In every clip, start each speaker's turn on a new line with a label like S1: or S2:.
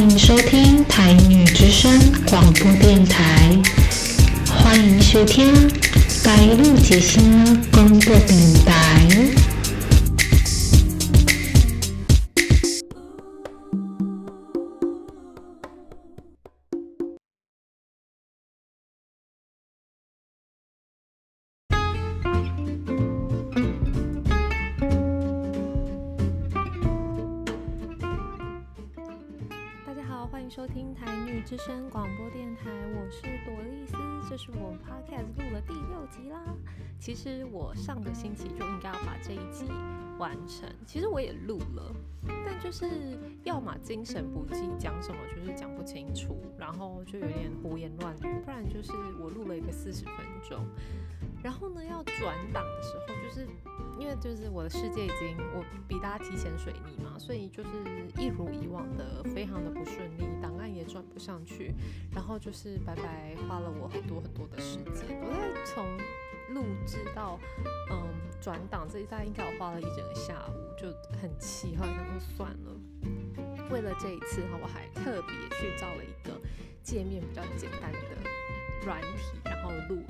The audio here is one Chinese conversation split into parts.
S1: 欢迎收听台女之声广播电台，欢迎收听台女之声广播电台。
S2: 声广播电台，我是朵丽丝，这是我 podcast 录了第六集啦。其实我上个星期就应该要把这一集完成，其实我也录了，但就是要么精神不济，讲什么就是讲不清楚，然后就有点胡言乱语，不然就是我录了一个四十分钟，然后呢要转档的时候，就是因为就是我的世界已经我比大家提前水泥嘛，所以就是一如以往的非常的不顺利，档案也转不上去，然后就是白白花了我很多很多的时间，我在从录制到嗯转档这一代应该我花了一整个下午，就很气，后来想说算了，为了这一次哈，我还特别去找了一个界面比较简单的软体，然后录音。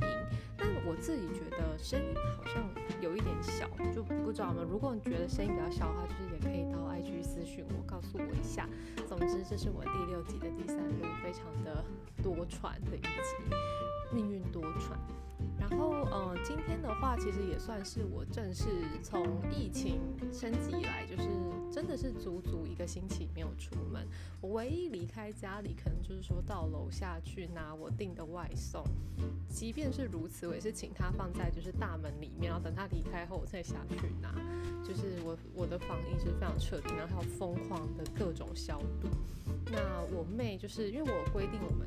S2: 但我自己觉得声音好像有一点小，就不知道吗。如果你觉得声音比较小的话，就是也可以到 IG 私讯我，告诉我一下。总之，这是我第六集的第三部，非常的多舛的一集，命运多舛。然后，呃，今天的话，其实也算是我正式从疫情升级以来，就是真的是足足一个星期没有出门。我唯一离开家里，可能就是说到楼下去拿我订的外送。即便是如此，我也是请他放在就是大门里面，然后等他离开后，我再下去拿。就是我我的防疫是非常彻底，然后还有疯狂的各种消毒。那我妹就是因为我规定我们。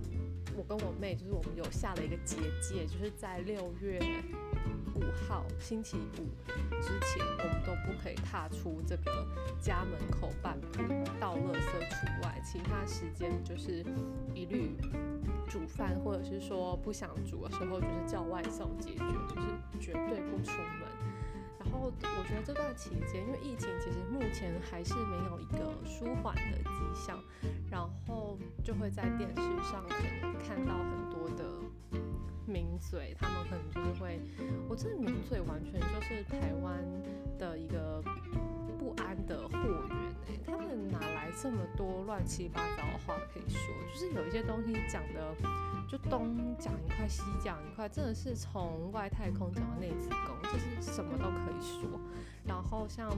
S2: 我跟我妹就是我们有下了一个结界，就是在六月五号星期五之前，我们都不可以踏出这个家门口半步，倒垃圾除外，其他时间就是一律煮饭，或者是说不想煮的时候就是叫外送解决，就是绝对不出门。然后我觉得这段期间，因为疫情其实目前还是没有一个舒缓的迹象，然后就会在电视上可能看到很多的名嘴，他们可能就是会，我这名嘴完全就是台湾的一个不安的货源哎，他们拿来这么多乱七八糟的话可以说？就是有一些东西讲的。就东讲一块，西讲一块，真的是从外太空讲到内子宫，就是什么都可以说。然后像，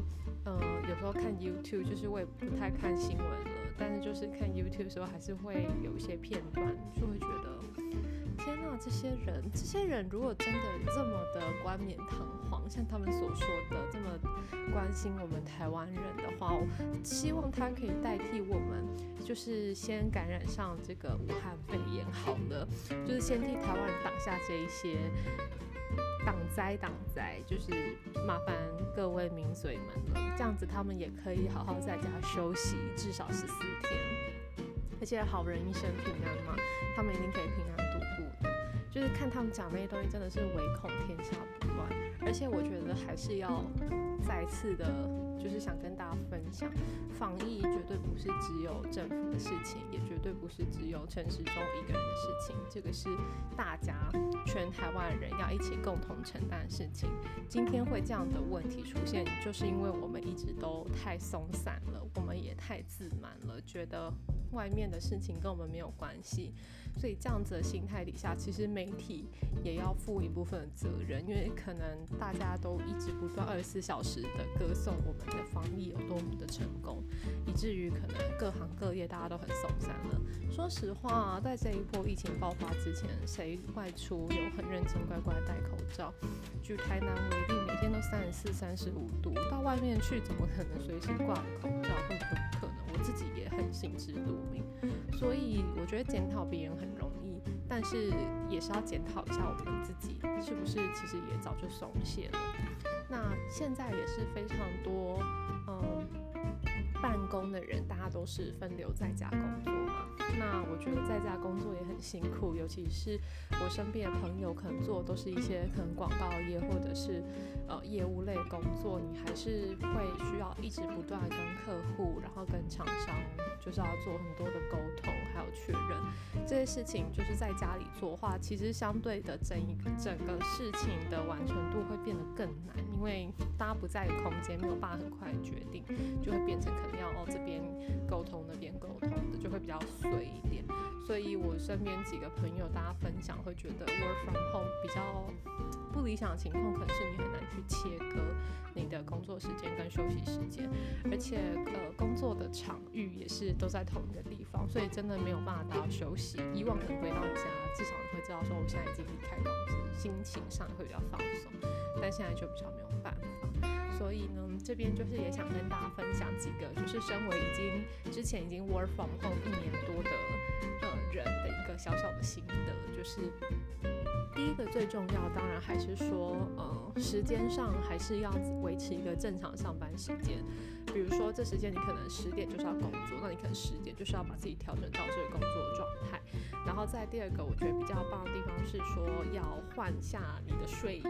S2: 呃，有时候看 YouTube，就是我也不太看新闻了，但是就是看 YouTube 的时候，还是会有一些片段，就会觉得。天呐，这些人，这些人如果真的这么的冠冕堂皇，像他们所说的这么关心我们台湾人的话，我希望他可以代替我们，就是先感染上这个武汉肺炎好了，就是先替台湾人挡下这一些挡灾挡灾，就是麻烦各位名嘴们了，这样子他们也可以好好在家休息至少十四天，而且好人一生平安嘛，他们一定可以平安。就是看他们讲那些东西，真的是唯恐天下不乱。而且我觉得还是要再次的，就是想跟大家分享，防疫绝对不是只有政府的事情，也绝对不是只有陈时中一个人的事情，这个是大家全台湾人要一起共同承担的事情。今天会这样的问题出现，就是因为我们一直都太松散了，我们也太自满了，觉得外面的事情跟我们没有关系。所以这样子的心态底下，其实媒体也要负一部分责任，因为可能大家都一直不断二十四小时的歌颂我们的防疫有多么的成功，以至于可能各行各业大家都很松散了。说实话，在这一波疫情爆发之前，谁外出有很认真乖乖戴口罩？举台南为例，每天都三十四、三十五度，到外面去怎么可能随时挂口罩？根本不可能。我自己也很心知肚所以我觉得检讨别人很容易，但是也是要检讨一下我们自己，是不是其实也早就松懈了？那现在也是非常多，嗯，办公的人大家都是分流在家工作嘛，那我觉得在家工作也很辛苦，尤其是我身边的朋友，可能做都是一些可能广告业或者是呃业务类工作，你还是会需要一直不断跟客户，然后跟厂商，就是要做很多的沟通，还有确认这些事情。就是在家里做的话，其实相对的整一整个事情的完成度会变得更难，因为大家不在空间，没有办法很快决定，就会变成可能要哦这边沟通那边沟通的，就会比较随一点。所以我身边几个朋友，大家分享会觉得 work from home 比较不理想的情况，可能是你很难去切割你的工作时间跟休息时间，而且呃工作的场域也是都在同一个地方，所以真的没有办法达到休息。以往可能回到家，至少你会知道说我现在已经离开公司，心情上会比较放松，但现在就比较没有办法。所以呢，这边就是也想跟大家分享几个，就是身为已经之前已经 work from home 一年多的。人的一个小小的心得，就是第一个最重要，当然还是说，呃，时间上还是要维持一个正常上班时间。比如说，这时间你可能十点就是要工作，那你可能十点就是要把自己调整到这个工作状态。然后在第二个，我觉得比较棒的地方是说，要换下你的睡衣。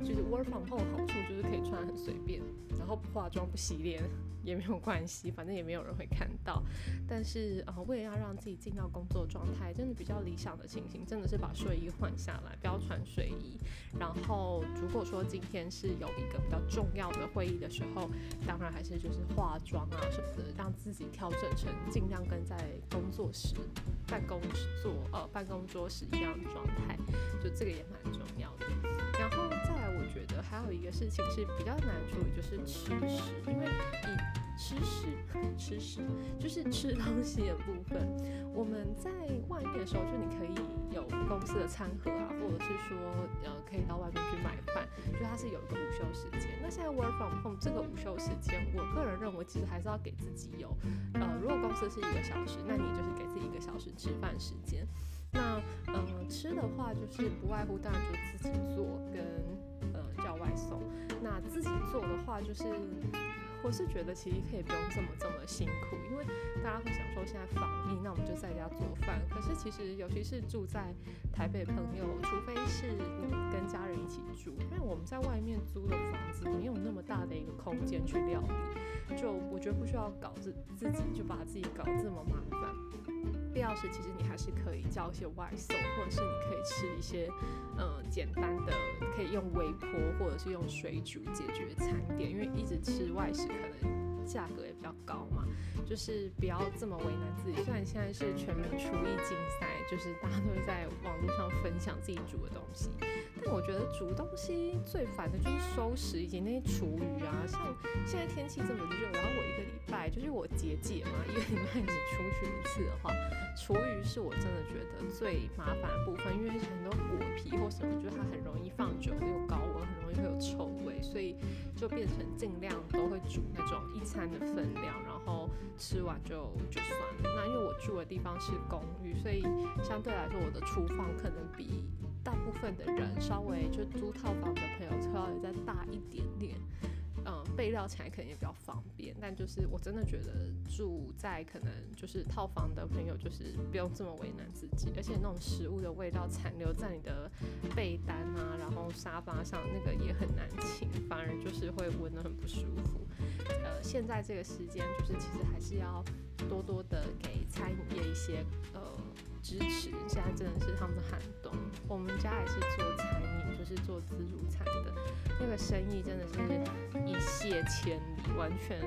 S2: 就是 work from home 好处就是可以穿很随便，然后不化妆不洗脸。也没有关系，反正也没有人会看到。但是呃，为了要让自己进到工作状态，真的比较理想的情形，真的是把睡衣换下来，不要穿睡衣。然后如果说今天是有一个比较重要的会议的时候，当然还是就是化妆啊什么的，让自己调整成尽量跟在工作室、办公桌呃办公桌时一样的状态，就这个也蛮重要的。然后再，觉得还有一个事情是比较难处理，就是吃食，因为以吃食，吃食就是吃东西的部分。我们在外面的时候，就你可以有公司的餐盒啊，或者是说，呃，可以到外面去买饭，就它是有一个午休时间。那现在 work from home 这个午休时间，我个人认为其实还是要给自己有，呃，如果公司是一个小时，那你就是给自己一个小时吃饭时间。那，呃，吃的话就是不外乎当然就自己做跟叫外送。那自己做的话就是。我是觉得其实可以不用这么这么辛苦，因为大家会想说现在防疫，那我们就在家做饭。可是其实尤其是住在台北朋友，除非是你跟家人一起住，因为我们在外面租的房子没有那么大的一个空间去料理，就我觉得不需要搞自自己就把自己搞这么麻烦。必要时，其实你还是可以叫一些外送，或者是你可以吃一些，嗯，简单的，可以用微波或者是用水煮解决餐点，因为一直吃外食可能价格也比较高嘛，就是不要这么为难自己。虽然现在是全民厨艺竞赛，就是大家都会在网络上分享自己煮的东西。但我觉得煮东西最烦的就是收拾以及那些厨余啊。像现在天气这么热，然后我一个礼拜就是我节俭嘛，一个礼拜只出去一次的话，厨余是我真的觉得最麻烦的部分，因为很多果皮或什么，就是它很容易放久又高温，很容易会有臭味，所以就变成尽量都会煮那种一餐的分量，然后吃完就就算了。那因为我住的地方是公寓，所以相对来说我的厨房可能比。大部分的人稍微就租套房的朋友，稍微再大一点点，嗯，备料起来可能也比较方便。但就是我真的觉得住在可能就是套房的朋友，就是不用这么为难自己，而且那种食物的味道残留在你的被单啊，然后沙发上那个也很难清，反而就是会闻得很不舒服。呃，现在这个时间就是其实还是要多多的给餐饮业一些呃。支持，现在真的是他们的寒冬。我们家也是做餐饮，就是做自助餐的，那个生意真的是一泻千里，完全，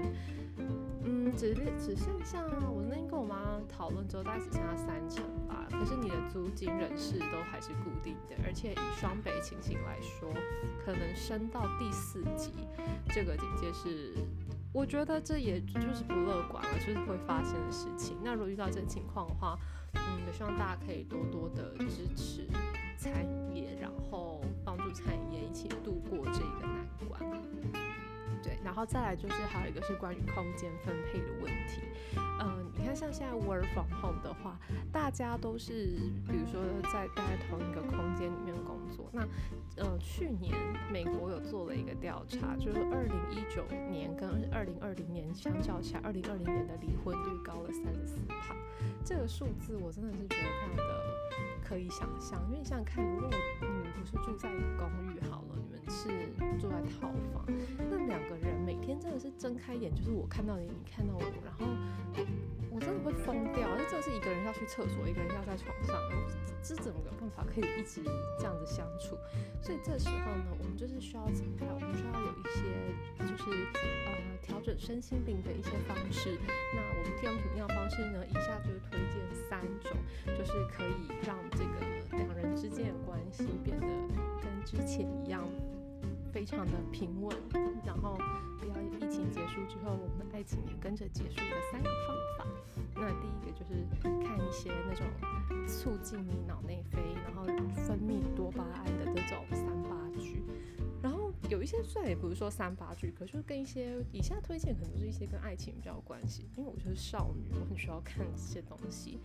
S2: 嗯，只只剩下我那天跟我妈讨论之后，大概只剩下三成吧。可是你的租金、人事都还是固定的，而且以双北情形来说，可能升到第四级，这个警戒是，我觉得这也就是不乐观了，就是会发生的事情。那如果遇到这情况的话，嗯，也希望大家可以多多的支持餐饮业，然后帮助餐饮业一起度过这个难关。对，然后再来就是还有一个是关于空间分配的问题。嗯，你看像现在 work from home 的话，大家都是比如说在在同一个空间里面工作。那呃，去年美国有做了一个调查，就是二零一九年跟二零二零年相较起来，二零二零年的离婚率高了三十四帕。这个数字我真的是觉得非常的可以想象，因为你想想看，如果你们不是住在一个公寓好，是住在套房，那两个人每天真的是睁开眼就是我看到你，你看到我，然后我真的会疯掉。那这是一个人要去厕所，一个人要在床上，这怎么有办法可以一直这样子相处？所以这时候呢，我们就是需要怎么样？我们需要有一些就是呃。调整身心灵的一些方式，那我们这种怎么样的方式呢？以下就是推荐三种，就是可以让这个两人之间的关系变得跟之前一样，非常的平稳，然后不要疫情结束之后，我们的爱情也跟着结束的三个方法。那第一个就是看一些那种促进你脑内啡，然后分泌多巴胺的这种。一些虽然也不是说三八剧，可是跟一些以下推荐可能是一些跟爱情比较有关系，因为我就是少女，我很需要看这些东西。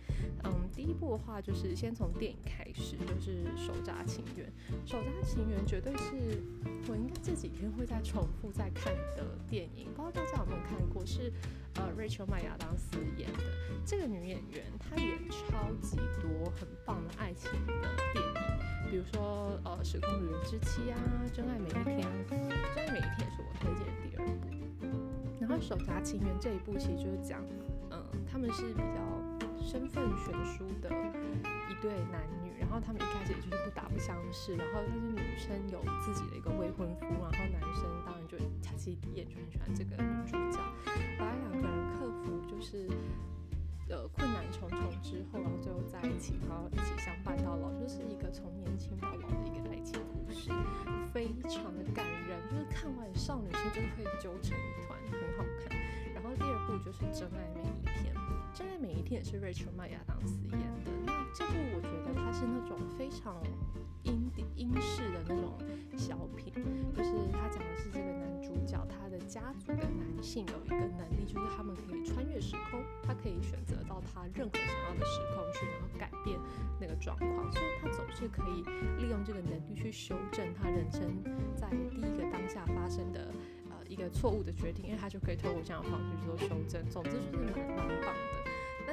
S2: 嗯，第一部的话就是先从电影开始，就是《手札情缘》。《手札情缘》绝对是我应该这几天会再重复再看的电影，不知道大家有没有看过？是呃，Rachel 麦亚当斯演的这个女演员，她演超级多很棒的爱情的电影。比如说，呃，《时空旅人之妻》啊，《真爱每一天》，《真爱每一天》是我推荐的第二部。然后《手札情缘》这一部其实就是讲，嗯，他们是比较身份悬殊的对男女，然后他们一开始也就是不打不相识，然后但是女生有自己的一个未婚夫，然后男生当然就他其实眼就很喜欢这个女主角，后来两个人克服就是。呃，困难重重之后，然后最后在一起，然后一起相伴到老，就是一个从年轻到老的一个爱情故事，非常的感人，就是看完少女心就是会揪成一团，很好看。然后第二部就是《真爱每一天》，《真爱每一天》也是 Rachel 麦亚当斯演的。那这部我觉得它是那种非常英英式的那种小品，就是它讲的是这个男主角他的家族的男性有一个能力，就是他们可以穿越时空，他可以选择。到他任何想要的时空去，然后改变那个状况，所以他总是可以利用这个能力去修正他人生在第一个当下发生的呃一个错误的决定，因为他就可以透过这样的方式去做修正。总之就是蛮蛮棒。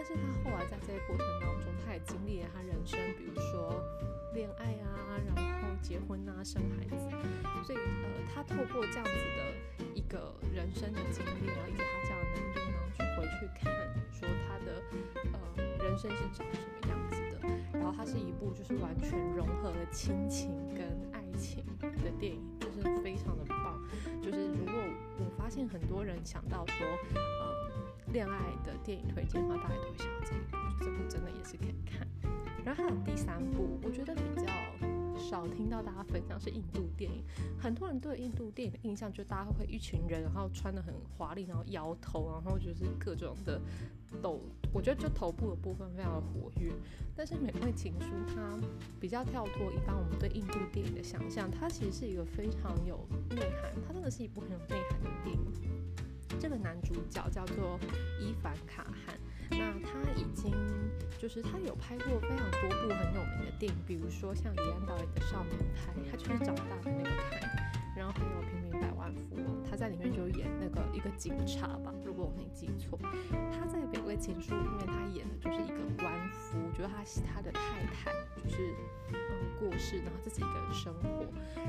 S2: 是他后来在这些过程当中，他也经历了他人生，比如说恋爱啊，然后结婚啊，生孩子，所以呃，他透过这样子的一个人生的经历，然后以及他这样的能力，然后去回去看。说他的呃人生是长什么样子的，然后它是一部就是完全融合了亲情跟爱情的电影，就是非常的棒。就是如果我发现很多人想到说呃恋爱的电影推荐的话，大家都会想到这一部，这部真的也是可以看。然后还有第三部，我觉得比较。少听到大家分享是印度电影，很多人对印度电影的印象就大家会一群人，然后穿的很华丽，然后摇头，然后就是各种的抖。我觉得就头部的部分非常的活跃，但是《美味情书》它比较跳脱一般我们对印度电影的想象，它其实是一个非常有内涵，它真的是一部很有内涵的。这个男主角叫做伊凡卡汉。那他已经就是他有拍过非常多部很有名的电影，比如说像李安导演的《少年派》，他就是长大的那个派。然后还有《平民百万富翁》，他在里面就演那个一个警察吧，如果我没记错。他在《北魏情书》里面，他演的就是一个官夫，就是他他的太太就是嗯过世，然后自己一个人生活。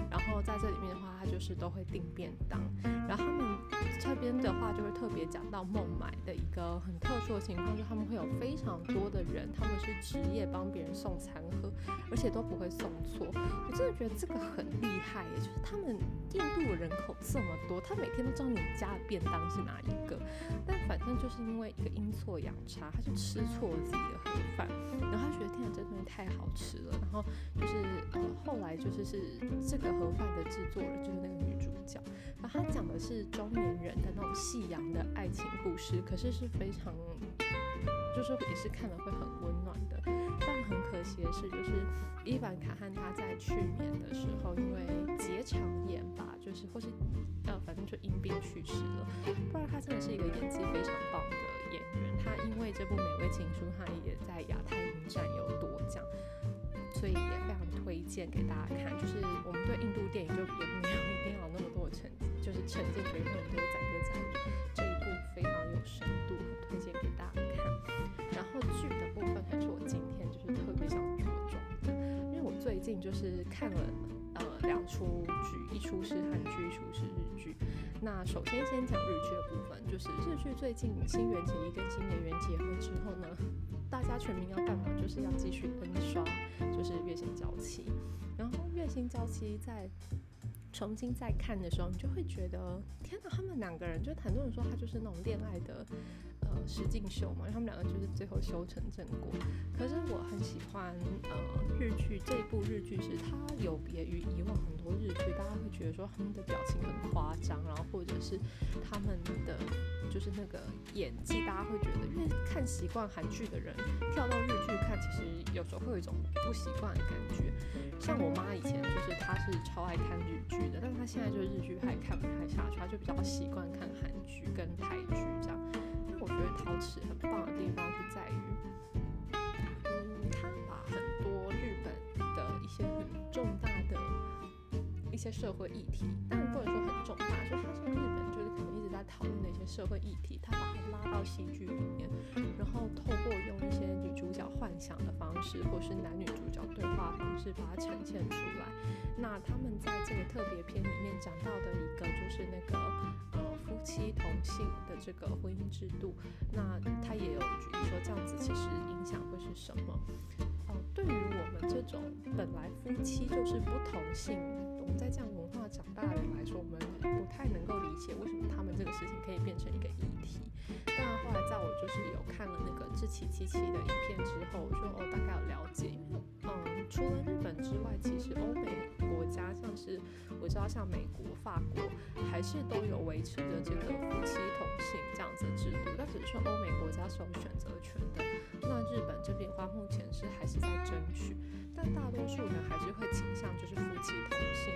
S2: 然后在这里面的话，他就是都会订便当。然后他们这边的话就会特别讲到孟买的一个很特殊的情况，就是他们会有非常多的人，他们是职业帮别人送餐盒，而且都不会送错。我真的觉得这个很厉害，也就是他们。印度人口这么多，他每天都知道你家的便当是哪一个，但反正就是因为一个阴错阳差，他就吃错了自己的盒饭，然后他觉得天啊，这东西太好吃了，然后就是呃后来就是是这个盒饭的制作人就是那个女主角，然后他讲的是中年人的那种夕阳的爱情故事，可是是非常就是也是看了会很温暖，惜。惜的是，就是伊凡卡汉他在去年的时候，因为结肠炎吧，就是或是呃，反正就因病去世了。不然他真的是一个演技非常棒的演员。他因为这部《美味情书》，他也在亚太影展有夺奖，所以也非常推荐给大家看。就是我们对印度电影就也没有一定要那么多的沉，就是沉浸于很多载歌载舞。这一部非常有深度，近就是看了呃两出剧，一出是韩剧，一出是日剧。那首先先讲日剧的部分，就是日剧最近新垣结衣跟新演员结婚之后呢，大家全民要干嘛？就是要继续 N 刷，就是《月薪娇妻》。然后《月薪娇妻》在重新再看的时候，你就会觉得，天哪，他们两个人就很多人说他就是那种恋爱的。呃，石敬秀嘛，他们两个就是最后修成正果。可是我很喜欢呃日剧这一部日剧，是它有别于以往很多日剧，大家会觉得说他们的表情很夸张，然后或者是他们的就是那个演技，大家会觉得，因为看习惯韩剧的人跳到日剧看，其实有时候会有一种不习惯的感觉。像我妈以前就是她是超爱看日剧的，但是她现在就是日剧还看不太下去，她就比较习惯看韩剧跟台剧这样。我觉得陶瓷很棒的地方是在于，嗯，他把很多日本的一些很重大的一些社会议题，当然不能说很重大，就他说日本就是可能一直在讨论的一些社会议题，他把它拉到戏剧里面，然后透过用一些女主角幻想的方式，或是男女主角对话方式把它呈现出来。那他们在这个特别篇里面讲到的一个就是那个。夫妻同性的这个婚姻制度，那他也有举例说，这样子其实影响会是什么？哦，对于我们这种本来夫妻就是不同性，我们在这样文化长大的人来说，我们不太能够理解为什么他们这个事情可以变成一个议题。当然后来在我就是有看了那个志崎七七的影片之后，我就哦大概有了解，嗯，除了日本之外，其实欧美国家像是我知道像美国、法国还是都有维持着这个夫妻同性这样子的制度，但只是说欧美国家是有选择权的。那日本这边的话，目前是还是在争取，但大多数人还是会倾向就是夫妻同性。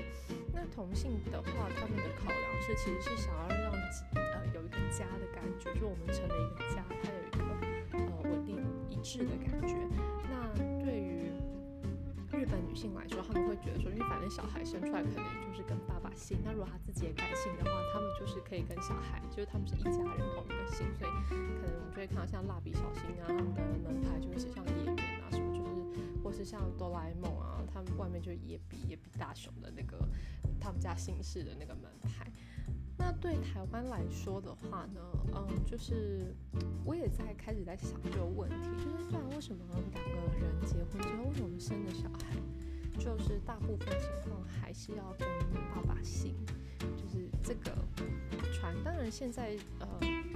S2: 那同性的话，他们的考量是其实是想要让呃有一个家的感觉，就我们成了一个家，它有一个呃稳定一致的感觉。那对于日本女性来说，他们会觉得说，因为反正小孩生出来可能就是跟爸爸姓，那如果他自己也改姓的话，他们就是可以跟小孩，就是他们是一家人同一个姓，所以可能我们就会看到像蜡笔小新啊，他们的门牌就会写像演员啊什么，是像哆啦 A 梦啊，他们外面就野比野比大雄的那个他们家姓氏的那个门牌。那对台湾来说的话呢，嗯，就是我也在开始在想这个问题，就是虽然为什么两个人结婚之后，为什么生的小孩，就是大部分情况还是要跟爸爸姓，就是这个传。当然现在呃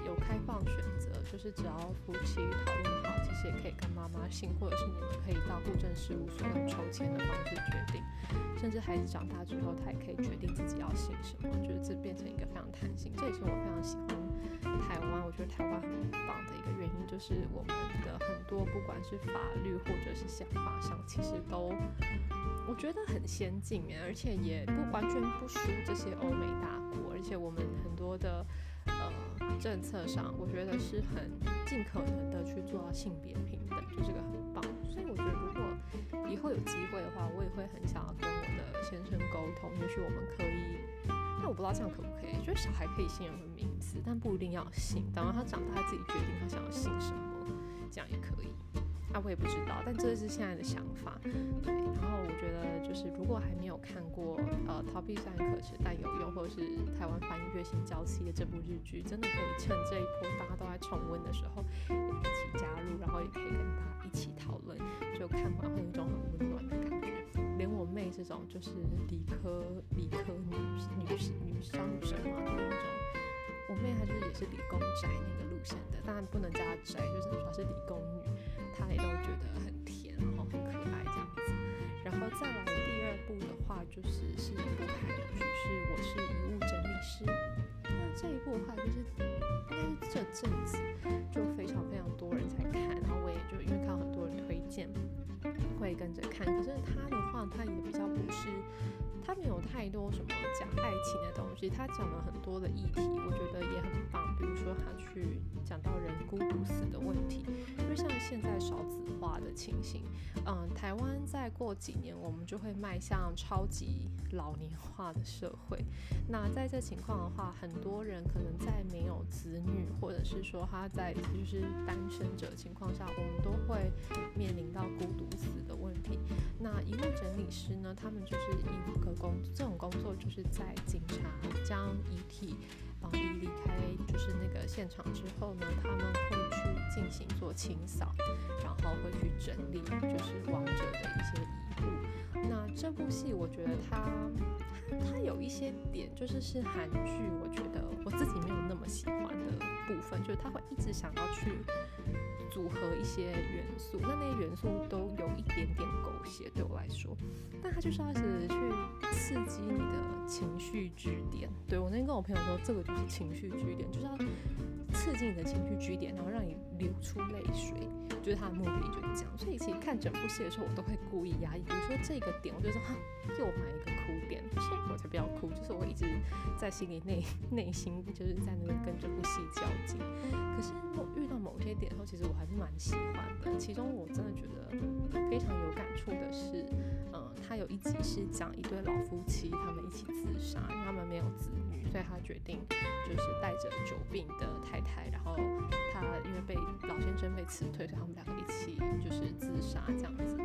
S2: 有开放选择，就是只要夫妻讨论好，其实也可以跟妈妈姓，或者是你可以到户政事务所用抽签的方式决定。甚至孩子长大之后，他也可以决定自己要姓什么，就是这变成一个非常弹性。这也是我非常喜欢台湾，我觉得台湾很棒的一个原因，就是我们的很多不管是法律或者是想法上，其实都我觉得很先进诶，而且也不完全不输这些欧美大国，而且我们很多的呃政策上，我觉得是很尽可能的去做到性别平等，就这个很棒。所以我觉得如果以后有机会的话，我也会很想要跟我的先生沟通。也许我们可以，但我不知道这样可不可以。就是小孩可以姓任何名字，但不一定要姓。等到他长大，他自己决定他想要姓什么，这样也可以。那我也不知道，但这是现在的想法。对，然后我觉得就是如果还没有看过呃逃避虽然可耻但有用，或者是台湾翻译《月薪娇妻》的这部日剧，真的可以趁这一波大家都在重温的时候一起加入，然后也可以跟大家一起讨论。就看完会有一种很温暖的感觉，连我妹这种就是理科理科女女女商女生嘛，就那种我妹她就是也是理工宅那个路线的，当然不能叫她宅，就是她是理工女，他也都觉得很甜，然后很可爱这样子。然后再来第二部的话，就是是一部韩剧，是我是遗物整理师。那这一部的话，就是应该是这阵子就非常非常多人在看，然后我也就因为看到很多人推荐。会跟着看。可是他的话，他也比较不是。他没有太多什么讲爱情的东西，他讲了很多的议题，我觉得也很棒。比如说他去讲到人孤独死的问题，因为像现在少子化的情形，嗯，台湾再过几年我们就会迈向超级老年化的社会。那在这情况的话，很多人可能在没有子女，或者是说他在就是单身者情况下，我们都会面临到孤。那整理师呢，他们就是一个。工这种工作就是在警察将遗体啊移离开就是那个现场之后呢，他们会去进行做清扫，然后会去整理就是亡者的一些遗物。那这部戏我觉得它它有一些点就是是韩剧，我觉得我自己没有那么喜欢的部分，就是他会一直想要去。组合一些元素，那那些元素都有一点点狗血，对我来说，但它就是要是去刺激你的情绪支点。对我那天跟我朋友说，这个就是情绪支点，就是要刺激你的情绪据点，然后让你流出泪水，就是他的目的就是这样。所以其实看整部戏的时候，我都会故意压抑，比如说这个点，我就说哈，又埋一个哭点，我才不要哭，就是我一直在心里内内心就是在那边跟这部戏较劲。可是我遇到某些点后，其实我还是蛮喜欢的。其中我真的觉得非常有感触的是，嗯，他有一集是讲一对老夫妻，他们一起自杀，他们没有子女，所以他决定就是带着久病的太太，然后他因为被老先生被辞退，所以他们两个一起就是自杀这样子。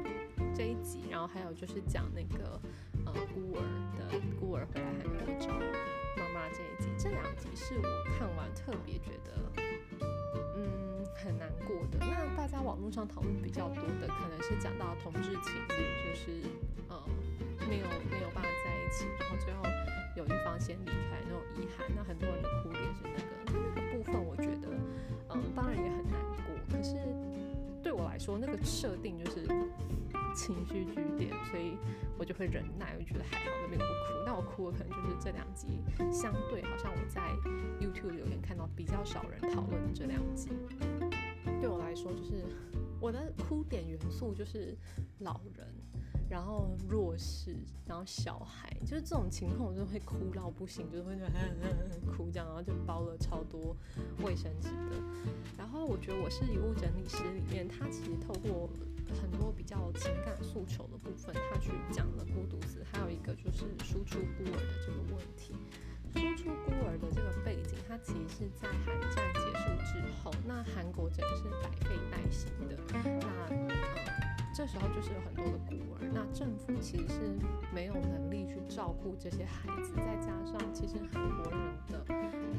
S2: 这一集，然后还有就是讲那个呃孤儿的孤儿回来韩国找妈妈这一集，这两集是我看完特别觉得嗯。很难过的。那大家网络上讨论比较多的，可能是讲到同志情侣，就是呃没有没有办法在一起，然后最后有一方先离开那种遗憾。那很多人的哭脸是说，那个设定就是情绪据点，所以我就会忍耐，我觉得还好，那边不哭。那我哭的可能就是这两集，相对好像我在 YouTube 留言看到比较少人讨论的这两集。对我来说，就是我的哭点元素就是老人，然后弱势，然后小孩，就是这种情况，我就会哭到不行，就是会就哭这样，然后就包了超多卫生纸的。然后我觉得我是遗物整理师里面，他其实透过很多比较情感诉求的部分，他去讲了孤独死，还有一个就是输出孤儿的这个问题。输出孤儿的这个背景，它其实是在韩战结束之后，那韩国整个是百废待兴的，那呃这时候就是有很多的孤儿，那政府其实是没有能力去照顾这些孩子，再加上其实韩国人的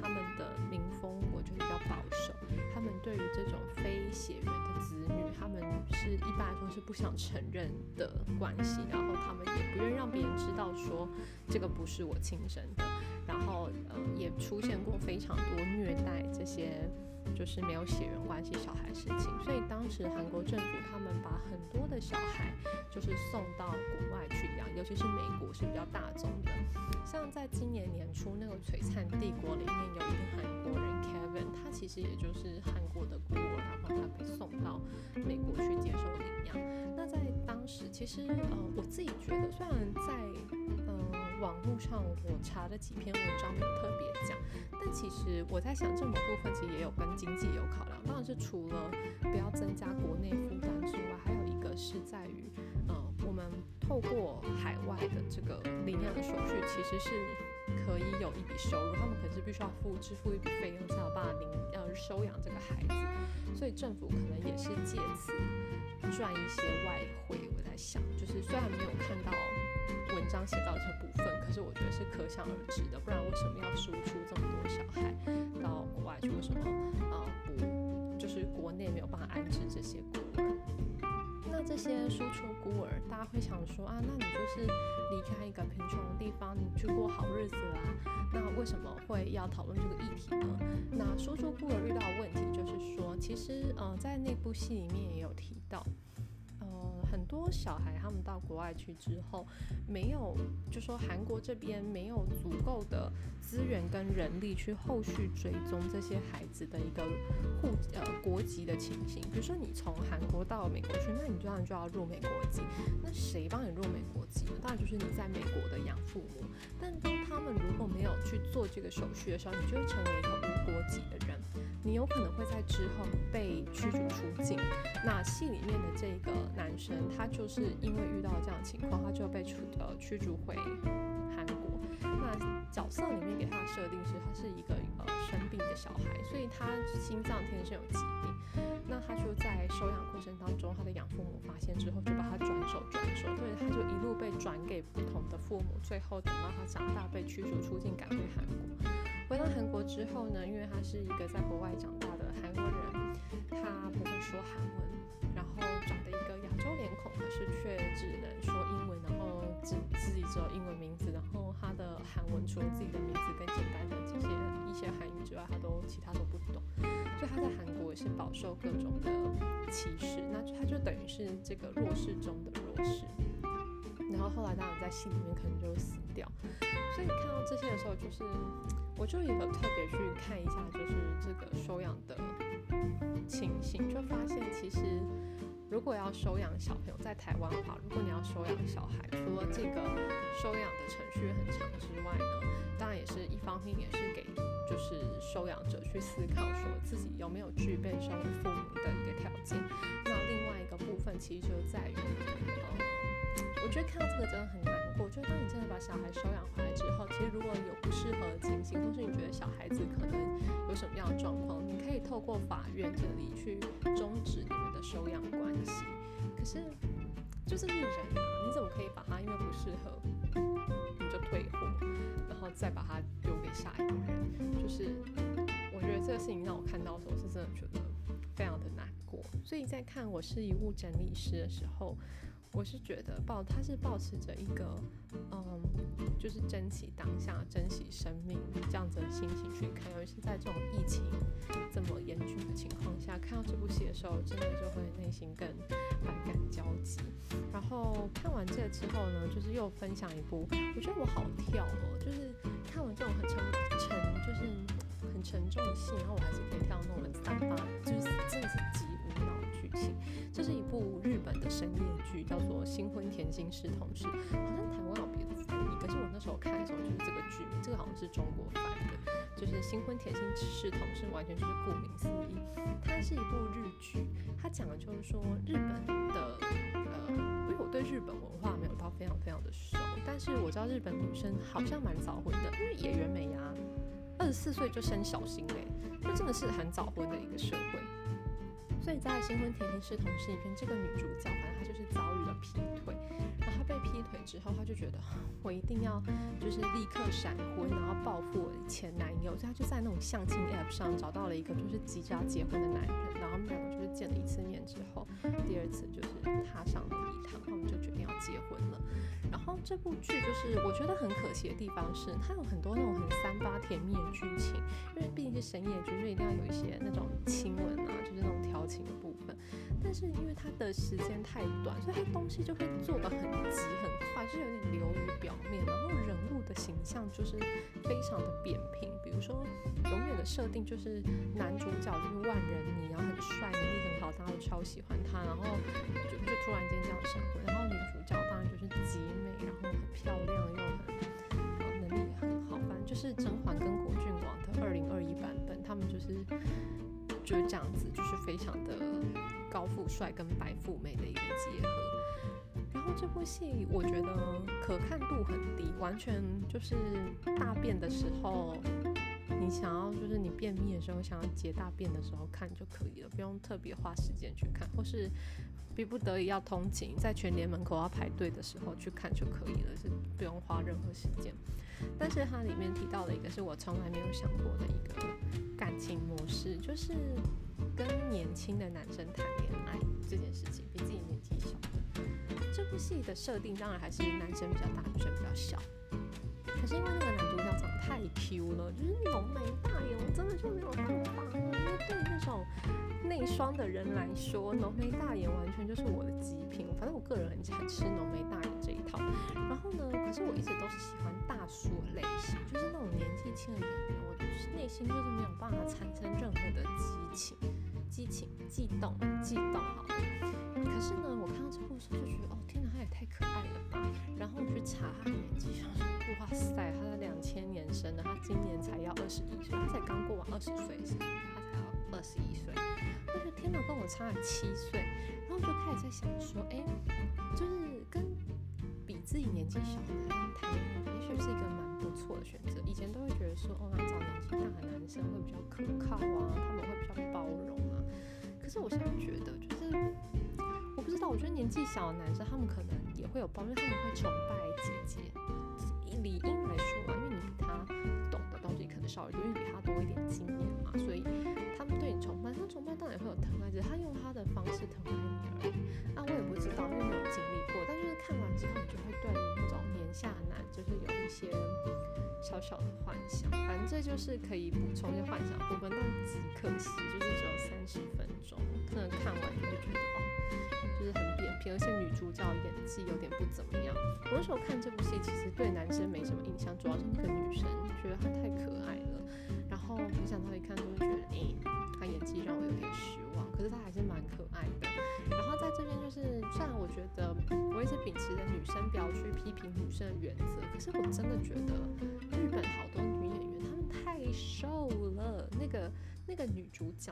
S2: 他们的民风，我觉得比较保守，他们对于这种非血缘的子女，他们是一般来说是不想承认的关系，然后他们也不愿让别人知道说这个不是我亲生的。然后，呃，也出现过非常多虐待这些就是没有血缘关系小孩事情，所以当时韩国政府他们把很多的小孩就是送到国外去养，尤其是美国是比较大众的。像在今年年初那个《璀璨帝国》里面有一个韩国人 Kevin，他其实也就是韩国的孤儿，然后他被送到美国去接受领养。那在当时，其实呃，我自己觉得，虽然在嗯网络上我查的几篇文章，没有特别讲，但其实我在想，这某部分其实也有跟经济有考量。当然是除了不要增加国内负担之外，还有一个是在于，嗯，我们透过海外的这个领养的手续，其实是可以有一笔收入。他们可是必须要付支付一笔费用，才有办法领要收养这个孩子。所以政府可能也是借此赚一些外汇。我在想，就是虽然没有看到。文章写到这部分，可是我觉得是可想而知的，不然为什么要输出这么多小孩到国外去？为什么啊不就是国内没有办法安置这些？这些输出孤儿，大家会想说啊，那你就是离开一个贫穷的地方，你去过好日子啦？那为什么会要讨论这个议题呢？那输出孤儿遇到的问题就是说，其实呃在那部戏里面也有提到。多小孩他们到国外去之后，没有就说韩国这边没有足够的资源跟人力去后续追踪这些孩子的一个户呃国籍的情形。比如说你从韩国到美国去，那你当然就要入美国籍。那谁帮你入美国籍呢？当然就是你在美国的养父母。但当他们如果没有去做这个手续的时候，你就会成为一个无国籍的人。你有可能会在之后被驱逐出境。那戏里面的这个男生，他他就是因为遇到这样的情况，他就被驱呃驱逐回韩国。那角色里面给他的设定是，他是一个呃生病的小孩，所以他心脏天生有疾病。那他就在收养过程当中，他的养父母发现之后，就把他转手转手，所以，他就一路被转给不同的父母，最后等到他长大被驱逐出境，赶回韩国。回到韩国之后呢，因为他是一个在国外长大的韩国人，他不会说韩文，然后长得一个亚洲脸孔，可是却只能说英文，然后只自己只有英文名字，然后他的韩文除了自己的名字跟简单的这些一些韩语之外，他都其他都不懂，所以他在韩国也是饱受各种的歧视，那他就等于是这个弱势中的弱势。然后后来当然在戏里面可能就死掉，所以你看到这些的时候，就是我就也有特别去看一下，就是这个收养的情形，就发现其实如果要收养小朋友在台湾的话，如果你要收养小孩，除了这个收养的程序很长之外呢，当然也是一方面也是给就是收养者去思考说自己有没有具备身为父母的一个条件。那另外一个部分其实就在于。呃我觉得看到这个真的很难过。就当你真的把小孩收养回来之后，其实如果有不适合的情形，或是你觉得小孩子可能有什么样的状况，你可以透过法院这里去终止你们的收养关系。可是，就是人啊，你怎么可以把他因为不适合你就退货，然后再把他丢给下一个人？就是我觉得这个事情让我看到的时候，是真的觉得非常的难过。所以在看我是遗物整理师的时候。我是觉得抱他是保持着一个，嗯，就是珍惜当下、珍惜生命这样子的心情去看，尤其是在这种疫情这么严峻的情况下，看到这部戏的时候，真的就会内心更百感交集。然后看完这个之后呢，就是又分享一部，我觉得我好跳哦，就是看完这种很沉，沉重的戏，然后我还是可以跳那种三八，就是真的是极无脑剧情。这是一部日本的深夜剧，叫做《新婚甜心是同事》，好像台湾有别的翻译，可是我那时候看的时候就是这个剧名，这个好像是中国翻的，就是《新婚甜心是同事》，完全就是顾名思义，它是一部日剧，它讲的就是说日本的，呃，因为我对日本文化没有到非常非常的熟，但是我知道日本女生好像蛮早婚的，因为演员美牙二十四岁就生小新嘞，那真的是很早婚的一个社会。所以在《新婚甜心是同事》里边，这个女主角反正她就是遭遇了劈腿，被劈腿之后，他就觉得 我一定要就是立刻闪婚，然后报复我的前男友，所以他就在那种相亲 App 上找到了一个就是即将结婚的男人，然后他们两个就是见了一次面之后，第二次就是踏上了礼堂，他们就决定要结婚了。然后这部剧就是我觉得很可惜的地方是，它有很多那种很三八甜蜜的剧情，因为毕竟是深夜剧，所以一定要有一些那种亲吻啊，就是那种。是因为它的时间太短，所以它东西就会做的很急很快，就有点流于表面。然后人物的形象就是非常的扁平，比如说永远的设定就是男主角就是万人迷，然后很帅，能力很好，大家都超喜欢他，然后就就突然间这样闪婚。然后女主角当然就是极美，然后很漂亮又很能力很好，反正就是甄嬛跟果郡王的二零二一版本，他们就是。就是这样子，就是非常的高富帅跟白富美的一个结合。然后这部戏我觉得可看度很低，完全就是大便的时候，你想要就是你便秘的时候想要解大便的时候看就可以了，不用特别花时间去看，或是逼不得已要通勤在全联门口要排队的时候去看就可以了，是不用花任何时间。但是它里面提到了一个是我从来没有想过的一个感情模式，就是跟年轻的男生谈恋爱这件事情，比自己年纪小的。这部戏的设定当然还是男生比较大，女生比较小。可是因为那个男主角长得太 Q 了，就是浓眉大眼，我真的就没有办法。因为对那种内双的人来说，浓眉大眼完全就是我的极品。反正我个人很很吃浓眉大眼这一套。然后呢，可是我一直都是喜欢大叔类型，就是那种年纪轻的演员，我就是内心就是没有办法产生任何的激情、激情、悸动、悸动。好了，可是呢，我看到这部时候就觉得，哦，可爱了吧！然后我去查他的年纪，想说，哇塞，他是两千年生的，他今年才要二十一岁，他才刚过完二十岁，是他才要二十一岁。我觉得天哪，跟我差了七岁，然后就开始在想说，哎，就是跟比自己年纪小的人谈恋爱，也许是一个蛮不错的选择。以前都会觉得说，哦，找年纪大的男生会比较可靠啊，他们会比较包容啊。可是我现在觉得，就是我不知道，我觉得年纪小的男生他们可能也会有包，因为他们会崇拜姐姐。理应来说嘛，因为你比他懂的东西可能少一点，因为比他多一点经验嘛，所以他们对你崇拜。他崇拜当然也会有疼爱，只是他用他的方式疼爱你而已。那我也不知道，因为没有经历过。但就是看完之后，你就会对那种年下男，就是有一些小小的幻想。反正这就是可以补充一些幻想部分，但极可惜，就是只有三十分钟，可能看完就会觉得哦。就是很扁平，而且女主角演技有点不怎么样。我那时候看这部戏，其实对男生没什么印象，主要是那个女生，觉得她太可爱了。然后没想到一看就会觉得，哎，她演技让我有点失望。可是她还是蛮可爱的。然后在这边就是，虽然我觉得我一直秉持着女生不要去批评女生的原则，可是我真的觉得日本好多女演员她们太瘦了。那个那个女主角。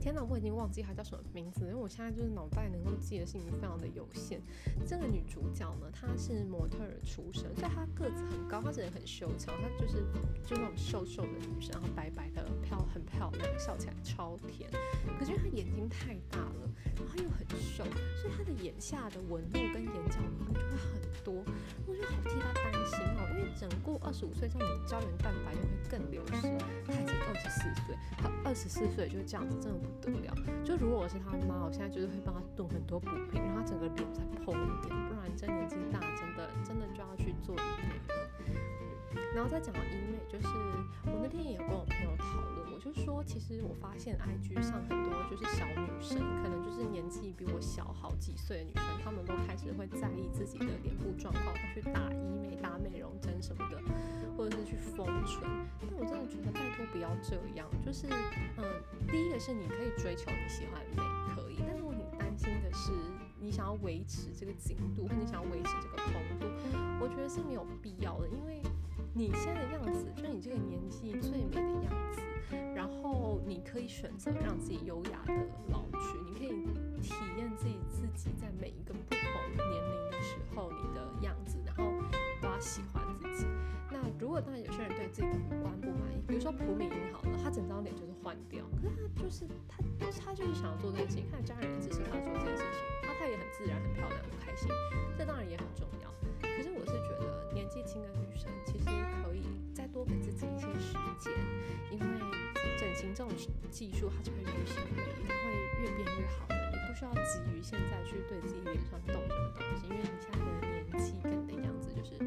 S2: 天哪，我已经忘记她叫什么名字，因为我现在就是脑袋能够记的事情非常的有限。这个女主角呢，她是模特儿出身，所以她个子很高，她真的很修长，她就是就那种瘦瘦的女生，然后白白的漂很漂亮，笑起来超甜。可是她眼睛太大了，然后又很瘦，所以她的眼下的纹路跟眼角纹路就会很多，我就好替她担心哦，因为整过二十五岁，之后，你胶原蛋白就会更流失。她已经二十四岁，她二十四岁就这样子，真的。不了，就如果我是他妈，我现在就是会帮他炖很多补品，让他整个脸再蓬一点，不然这年纪大，真的真的就要去做医美了。然后再讲到医美，就是我那天也有跟我朋友讨论，我就说，其实我发现 IG 上很多就是小女生，可能就是年纪比我小好几岁的女生，她们都开始会在意自己的脸部状况，去打医美、打美容针什么的。或者是去封唇，但我真的觉得拜托不要这样。就是，嗯，第一个是你可以追求你喜欢的美，可以。但如果你担心的是你想要维持这个紧度，或你想要维持这个蓬度，我觉得是没有必要的。因为你现在的样子，就是你这个年纪最美的样子。然后你可以选择让自己优雅的老去，你可以体验自己自己在每一个不同年龄的时候你的样子，然后都要喜欢自己。那如果当然有些人对自己的五官不满意，比如说朴敏英好了，她整张脸就是换掉，可是她就是她，她就是想要做这件事情，看家人也支持她做这件事情，她她也很自然、很漂亮、很开心，这当然也很重要。可是我是觉得年纪轻的女生其实可以再多给自己一些时间，因为整形这种技术它就会日新月异，它会越变越好的，你不需要急于现在去对自己脸上动什么东西，因为你现在的年纪跟你的样子就是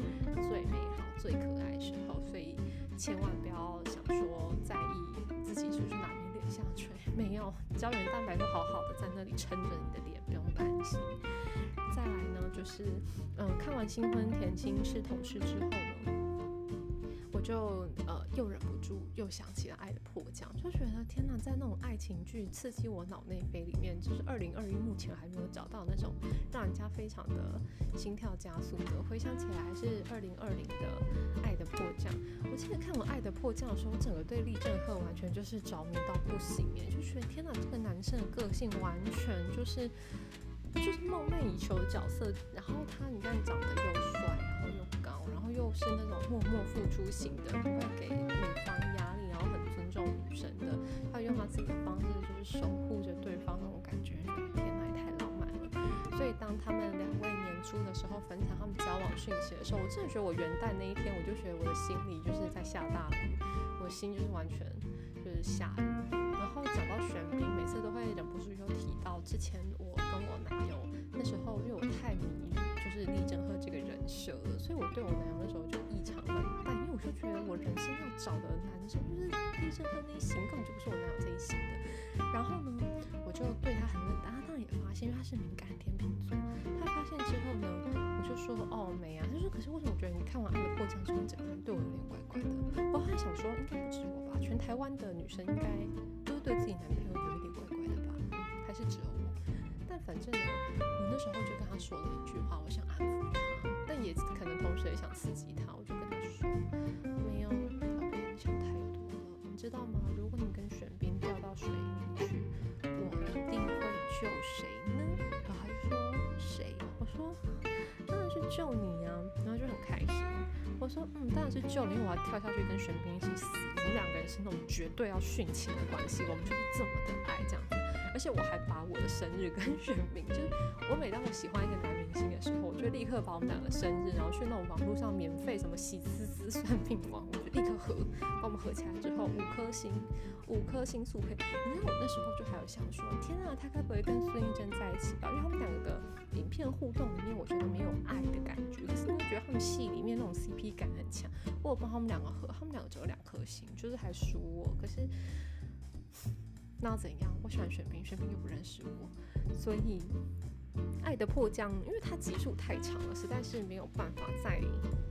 S2: 最美好。最可爱时候，所以千万不要想说在意自己是不是哪边脸下垂，没有胶原蛋白都好好的在那里撑着你的脸，这种版型。再来呢，就是嗯，看完《新婚甜心是同事》之后呢。就呃又忍不住又想起了《爱的迫降》，就觉得天哪，在那种爱情剧刺激我脑内飞里面，就是二零二一目前还没有找到那种让人家非常的心跳加速的。回想起来还是二零二零的《爱的迫降》。我记得看我《爱的迫降》的时候，我整个对李正赫完全就是着迷到不行耶，就觉得天哪，这个男生的个性完全就是就是梦寐以求的角色。然后他你看长得又帅。又是那种默默付出型的，不会给女方压力，然后很尊重女生的，他用他自己的方式就是守护着对方那种感觉，天哪，也太浪漫了。所以当他们两位年初的时候分享他们交往讯息的时候，我真的觉得我元旦那一天，我就觉得我的心里就是在下大雨，我心就是完全就是下雨。然后讲到玄彬，每次都会忍不住又提到之前我跟我男友那时候，因为我太迷。是李正赫这个人设了，所以我对我男友那时候就异常冷淡，因为我就觉得我人生要找的男生就是李正赫那一型，根本就不是我男友这一型的。然后呢，我就对他很冷淡。他当然也发现，因为他是敏感天秤座。他发现之后呢，我就说哦没啊。他说可是为什么我觉得你看完《爱的迫降》之后，整个人对我有点怪怪的？我还想说，应该不止我吧，全台湾的女生应该都对自己男朋友有一点怪怪的吧？还是只有？但反正呢，我那时候就跟他说了一句话，我想安抚他，但也可能同时也想刺激他，我就跟他说，没有，宝贝，你想太多了，你知道吗？如果你跟玄彬掉到水里去，我一定会救谁呢？然后他就说谁？我说当然是救你啊，然后就很开心。我说嗯，当然是救你，因为我要跳下去跟玄彬一起死。我们两个人是那种绝对要殉情的关系，我们就是这么的爱这样子。而且我还把我的生日跟玄彬，就是我每当我喜欢一个男明星的时候，我就立刻把我们两个生日，然后去那种网络上免费什么喜滋滋算命网，我就立刻合，把我们合起来之后五颗星，五颗星速配。因为我那时候就还有想说，天啊，他该不会跟孙艺珍在一起吧？因为他们两个的影片互动里面，我觉得没有爱的感觉，可是我觉得他们戏里面那种 CP 感很强。我有帮他们两个合，他们两个只有两颗星，就是还输我，可是。那怎样？我喜欢玄彬，玄彬又不认识我，所以《爱的迫降》因为它集数太长了，实在是没有办法再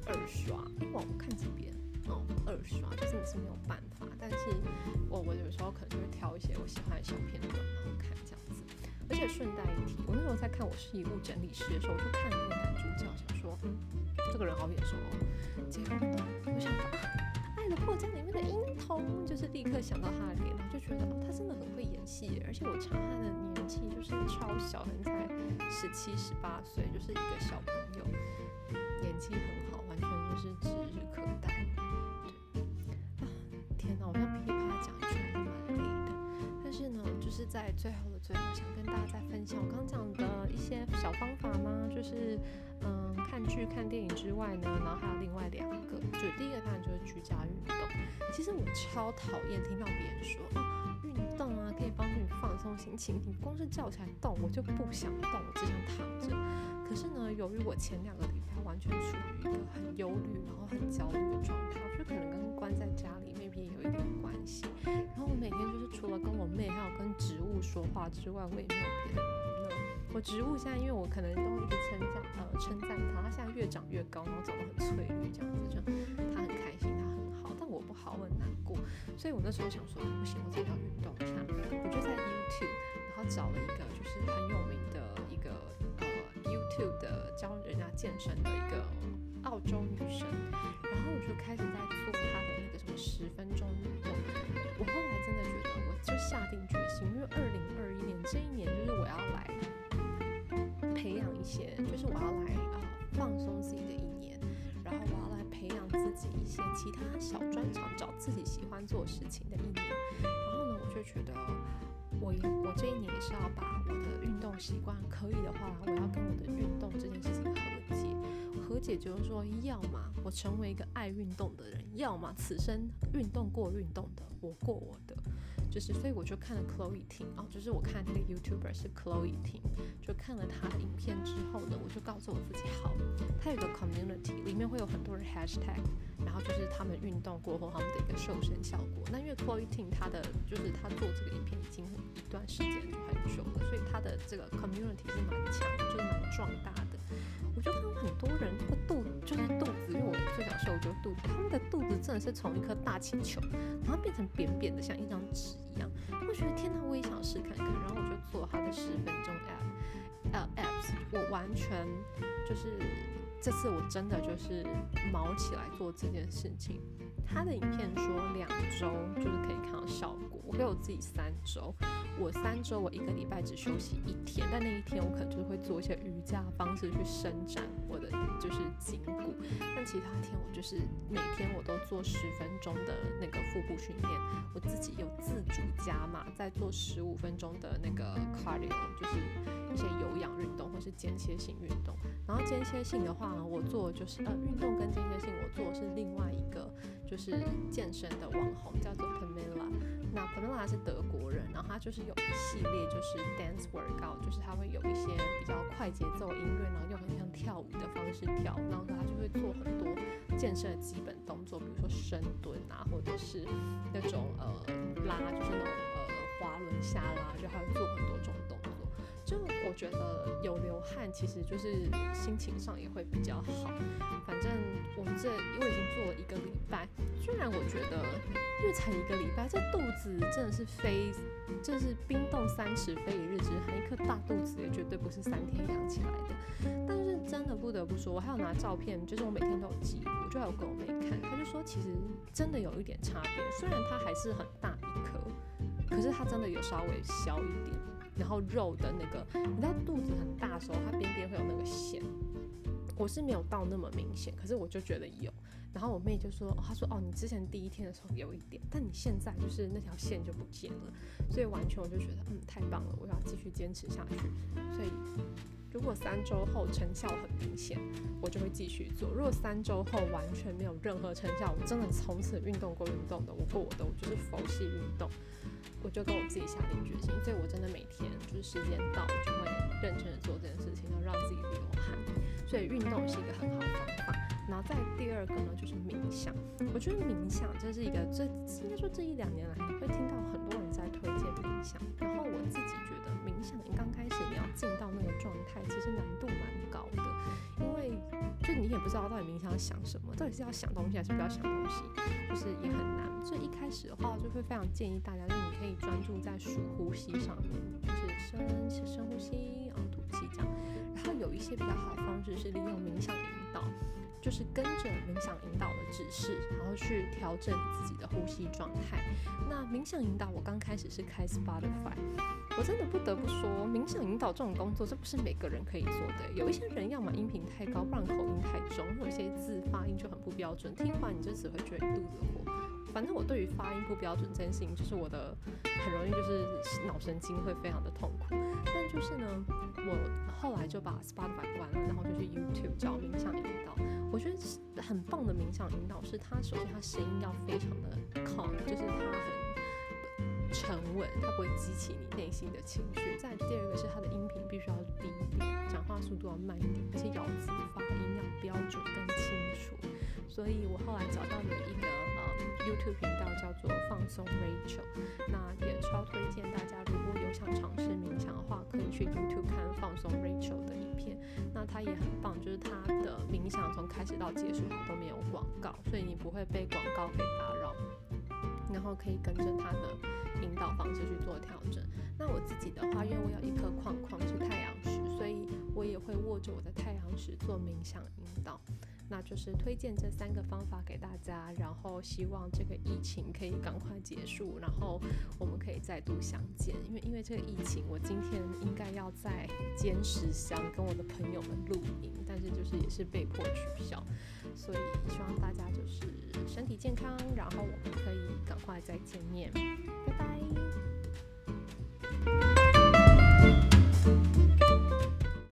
S2: 二刷。哇，我看几遍哦，二刷就真的是没有办法。但是我我有时候可能就会挑一些我喜欢的小片段然后看这样子。而且顺带一提，我那时候在看《我是遗物整理师》的时候，我就看那个男主角，想说，嗯，这个人好眼熟哦。结果呢我想到。破降里面的音童，就是立刻想到他的脸，然后就觉得，他真的很会演戏，而且我查他的年纪就是超小，可能才十七十八岁，就是一个小朋友，演技很好，完全就是指日可待。是，在最后的最后，想跟大家再分享我刚讲的一些小方法吗？就是嗯。看剧、看电影之外呢，然后还有另外两个，就第一个当然就是居家运动。其实我超讨厌听到别人说，放松心情，你光是叫起来动，我就不想动，我只想躺着。可是呢，由于我前两个礼拜完全处于一个很忧虑，然后很焦虑的状态，我觉得可能跟关在家里 maybe 也有一点关系。然后我每天就是除了跟我妹还有跟植物说话之外，我也没有别的。我植物现在因为我可能都一直称赞呃称赞它，它现在越长越高，然后长得很翠绿这样子，就它很开心，它，我不好，我很难过，所以我那时候想说不行，我自己要运动一下，我就在 YouTube 然后找了一个就是很有名的一个呃 YouTube 的教人家健身的一个澳洲女生，然后我就开始在做她的那个什么十分钟运动，我后来真的觉得我就下定决心，因为二零二一年这一年就是我要来培养。一些就是我要来呃放松自己的一年，己一些其他小专长，找自己喜欢做事情的一年。然后呢，我就觉得我我这一年也是要把我的运动习惯，可以的话，我要跟我的运动这件事情和解。和解就是说，要么我成为一个爱运动的人，要么此生运动过运动的，我过我的。就是，所以我就看了 Chloe Ting，哦，就是我看那个 YouTuber 是 Chloe Ting，，就看了他的影片之后呢，我就告诉我自己，好，他有个 community，里面会有很多人 hashtag，然后就是他们运动过后他们的一个瘦身效果。那因为 Chloe Ting 他的就是他做这个影片已经一段时间很久了，所以他的这个 community 是蛮强，就是蛮壮大的。我就看到很多人那个肚就是肚子，因为我最想瘦就是肚子，他们的肚子真的是从一颗大气球，然后变成扁扁的像一张纸一样。我觉得天哪，我也想试看看。然后我就做他的十分钟 APP APPS，我完全就是这次我真的就是毛起来做这件事情。他的影片说两周就是可以看到效果，我给我自己三周，我三周我一个礼拜只休息一天，但那一天我可能就会做一些瑜伽方式去伸展我的就是颈骨，但其他天我就是每天我都做十分钟的那个腹部训练，我自己有自主加码，在做十五分钟的那个 cardio，就是一些有氧运动或是间歇性运动，然后间歇性的话，我做就是呃运动跟间歇性我做是另外一个。就是健身的网红叫做 Pamela，那 Pamela 是德国人，然后他就是有一系列就是 dance workout，就是他会有一些比较快节奏音乐，然后又很像跳舞的方式跳，然后他就会做很多健身的基本动作，比如说深蹲啊，或者是那种呃拉，就是那种呃滑轮下拉，就还有做很多种动作。就我觉得有流汗，其实就是心情上也会比较好。反正我们这因为已经做了一个礼拜，虽然我觉得因为才一个礼拜，这肚子真的是非，就是冰冻三尺非一日之寒，一颗大肚子也绝对不是三天养起来的。但是真的不得不说，我还有拿照片，就是我每天都有记录，就还有给我妹看，她就说其实真的有一点差别，虽然它还是很大一颗，可是它真的有稍微小一点。然后肉的那个，你知道肚子很大的时候，它边边会有那个线。我是没有到那么明显，可是我就觉得有。然后我妹就说，她说哦，你之前第一天的时候有一点，但你现在就是那条线就不见了。所以完全我就觉得，嗯，太棒了，我要继续坚持下去。所以如果三周后成效很明显，我就会继续做；如果三周后完全没有任何成效，我真的从此运动过运动的，我过我的，我就是佛系运动。我就跟我自己下定决心，所以我真的每天就是时间到，就会认真的做这件事情，然后让自己流汗。所以运动是一个很好的方法。然后再第二个呢，就是冥想。我觉得冥想这是一个，这应该说这一两年来会听到很多人在推荐冥想。然后我自己冥想，你刚开始你要进到那个状态，其实难度蛮高的，因为就你也不知道到底冥想要想什么，到底是要想东西还是不要想东西，就是也很难。所以一开始的话，就会非常建议大家，就是你可以专注在数呼吸上面，就是深深呼吸，然后吐气这样。然后有一些比较好的方式是利用冥想引导，就是跟着冥想引导的指示，然后去调整自己的呼吸状态。那冥想引导，我刚开始是开 Spotify，我真的不得不说，冥想引导这种工作，这不是每个人可以做的。有一些人要么音频太高，不然口音太重，有些字发音就很不标准，听完你就只会觉得肚子火。反正我对于发音不标准这件事情，就是我的很容易就是脑神经会非常的痛苦。但就是呢，我后来就把 Spotify 关了，然后就去 YouTube 找冥想引导。我觉得很棒的冥想引导是，他首先他声音要非常的 calm，就是他很沉稳，它不会激起你内心的情绪。再第二个是它的音频必须要低一点，讲话速度要慢一点，而且咬字发音要标准更清楚。所以我后来找到了一个呃 YouTube 频道，叫做放松 Rachel。那也超推荐大家，如果有想尝试冥想的话，可以去 YouTube 看放松 Rachel 的影片。那它也很棒，就是它的冥想从开始到结束它都没有广告，所以你不会被广告给打扰。然后可以跟着他的引导方式去做调整。那我自己的话，因为我有一颗框框是太阳石，所以我也会握着我的太阳石做冥想引导。那就是推荐这三个方法给大家，然后希望这个疫情可以赶快结束，然后我们可以再度相见。因为因为这个疫情，我今天应该要在坚石乡跟我的朋友们露营，但是就是也是被迫取消，所以希望大家就是身体健康，然后我们可以赶快再见面，拜拜。